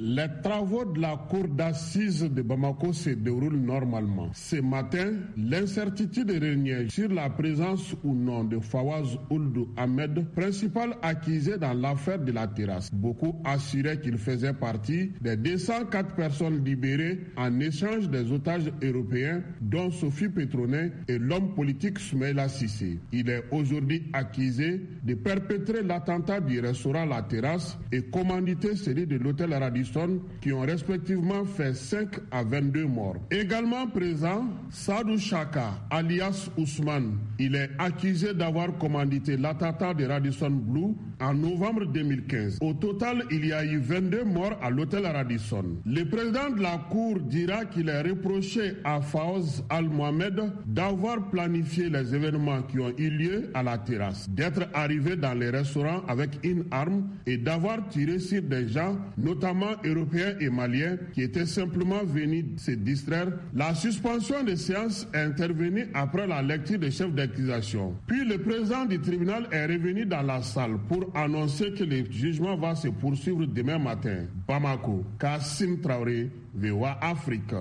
Les travaux de la cour d'assises de Bamako se déroulent normalement. Ce matin, l'incertitude régnait sur la présence ou non de Fawaz Ould Ahmed, principal accusé dans l'affaire de la terrasse. Beaucoup assuraient qu'il faisait partie des 204 personnes libérées en échange des otages européens, dont Sophie Petronet et l'homme politique Soumaïla Sissé. Il est aujourd'hui accusé de perpétrer l'attentat du restaurant La Terrasse et commanditer celui de l'hôtel Radisson qui ont respectivement fait 5 à 22 morts. Également présent, Sadou Chaka, alias Ousmane. Il est accusé d'avoir commandité l'attentat de Radisson Blue en novembre 2015. Au total, il y a eu 22 morts à l'hôtel Radisson. Le président de la Cour dira qu'il est reproché à Fawaz Al-Mohamed d'avoir planifié les événements qui ont eu lieu à la terrasse, d'être arrivé dans les restaurants avec une arme et d'avoir tiré sur des gens, notamment européens et maliens, qui étaient simplement venus se distraire. La suspension des séances est intervenue après la lecture des chefs d'accusation. Puis le président du tribunal est revenu dans la salle pour annoncer que le jugement va se poursuivre demain matin. Bamako, Kassim Traoré, VOA Afrique.